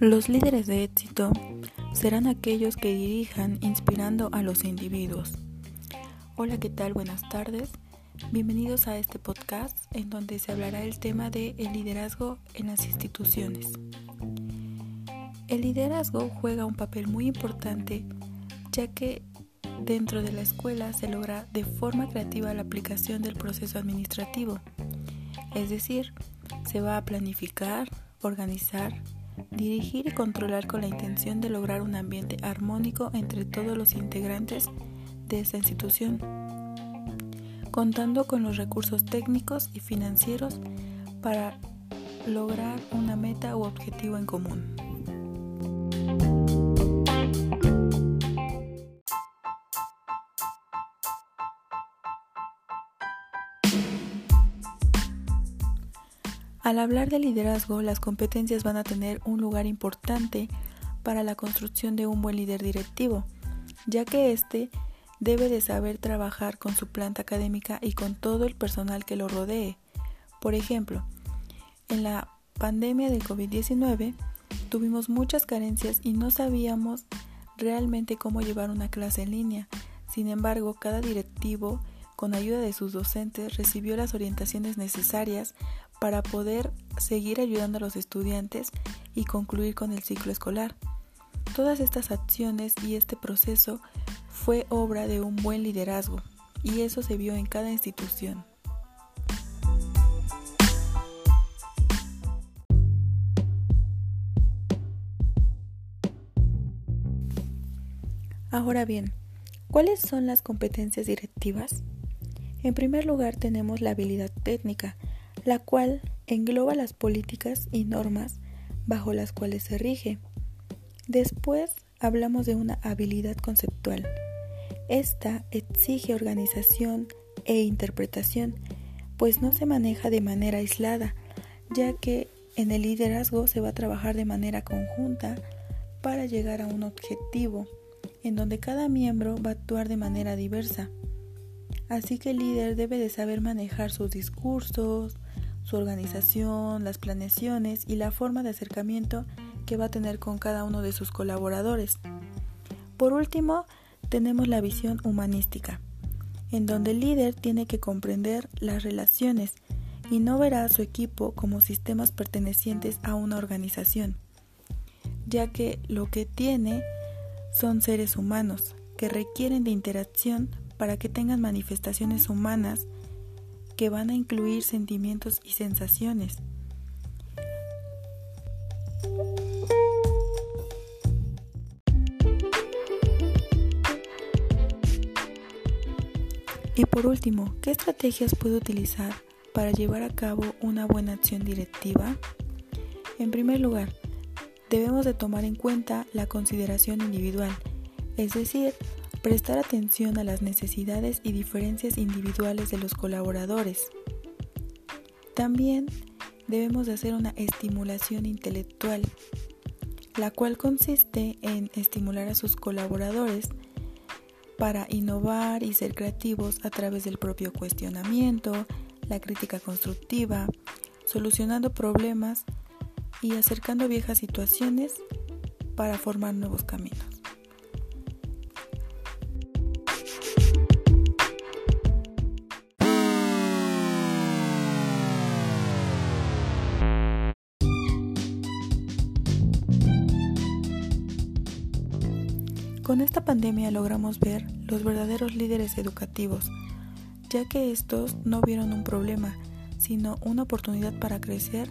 Los líderes de éxito serán aquellos que dirijan inspirando a los individuos. Hola, ¿qué tal? Buenas tardes. Bienvenidos a este podcast en donde se hablará el tema de el liderazgo en las instituciones. El liderazgo juega un papel muy importante ya que dentro de la escuela se logra de forma creativa la aplicación del proceso administrativo. Es decir, se va a planificar, organizar, dirigir y controlar con la intención de lograr un ambiente armónico entre todos los integrantes de esta institución, contando con los recursos técnicos y financieros para lograr una meta u objetivo en común. Al hablar de liderazgo, las competencias van a tener un lugar importante para la construcción de un buen líder directivo, ya que éste debe de saber trabajar con su planta académica y con todo el personal que lo rodee. Por ejemplo, en la pandemia del COVID-19 tuvimos muchas carencias y no sabíamos realmente cómo llevar una clase en línea. Sin embargo, cada directivo, con ayuda de sus docentes, recibió las orientaciones necesarias para poder seguir ayudando a los estudiantes y concluir con el ciclo escolar. Todas estas acciones y este proceso fue obra de un buen liderazgo y eso se vio en cada institución. Ahora bien, ¿cuáles son las competencias directivas? En primer lugar tenemos la habilidad técnica, la cual engloba las políticas y normas bajo las cuales se rige. Después hablamos de una habilidad conceptual. Esta exige organización e interpretación, pues no se maneja de manera aislada, ya que en el liderazgo se va a trabajar de manera conjunta para llegar a un objetivo, en donde cada miembro va a actuar de manera diversa. Así que el líder debe de saber manejar sus discursos, su organización, las planeaciones y la forma de acercamiento que va a tener con cada uno de sus colaboradores. Por último, tenemos la visión humanística, en donde el líder tiene que comprender las relaciones y no verá a su equipo como sistemas pertenecientes a una organización, ya que lo que tiene son seres humanos que requieren de interacción para que tengan manifestaciones humanas que van a incluir sentimientos y sensaciones. Y por último, ¿qué estrategias puedo utilizar para llevar a cabo una buena acción directiva? En primer lugar, debemos de tomar en cuenta la consideración individual, es decir, prestar atención a las necesidades y diferencias individuales de los colaboradores. También debemos de hacer una estimulación intelectual, la cual consiste en estimular a sus colaboradores para innovar y ser creativos a través del propio cuestionamiento, la crítica constructiva, solucionando problemas y acercando viejas situaciones para formar nuevos caminos. Con esta pandemia logramos ver los verdaderos líderes educativos, ya que estos no vieron un problema, sino una oportunidad para crecer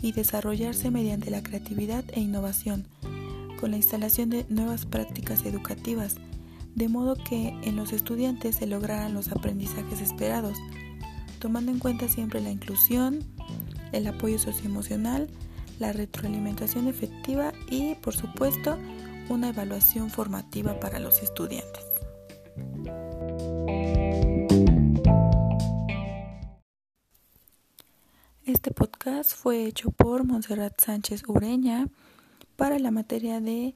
y desarrollarse mediante la creatividad e innovación, con la instalación de nuevas prácticas educativas, de modo que en los estudiantes se lograran los aprendizajes esperados, tomando en cuenta siempre la inclusión, el apoyo socioemocional, la retroalimentación efectiva y, por supuesto, una evaluación formativa para los estudiantes. Este podcast fue hecho por Monserrat Sánchez Ureña para la materia de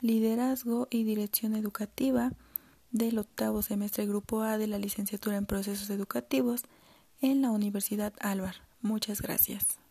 liderazgo y dirección educativa del octavo semestre Grupo A de la licenciatura en procesos educativos en la Universidad Álvar. Muchas gracias.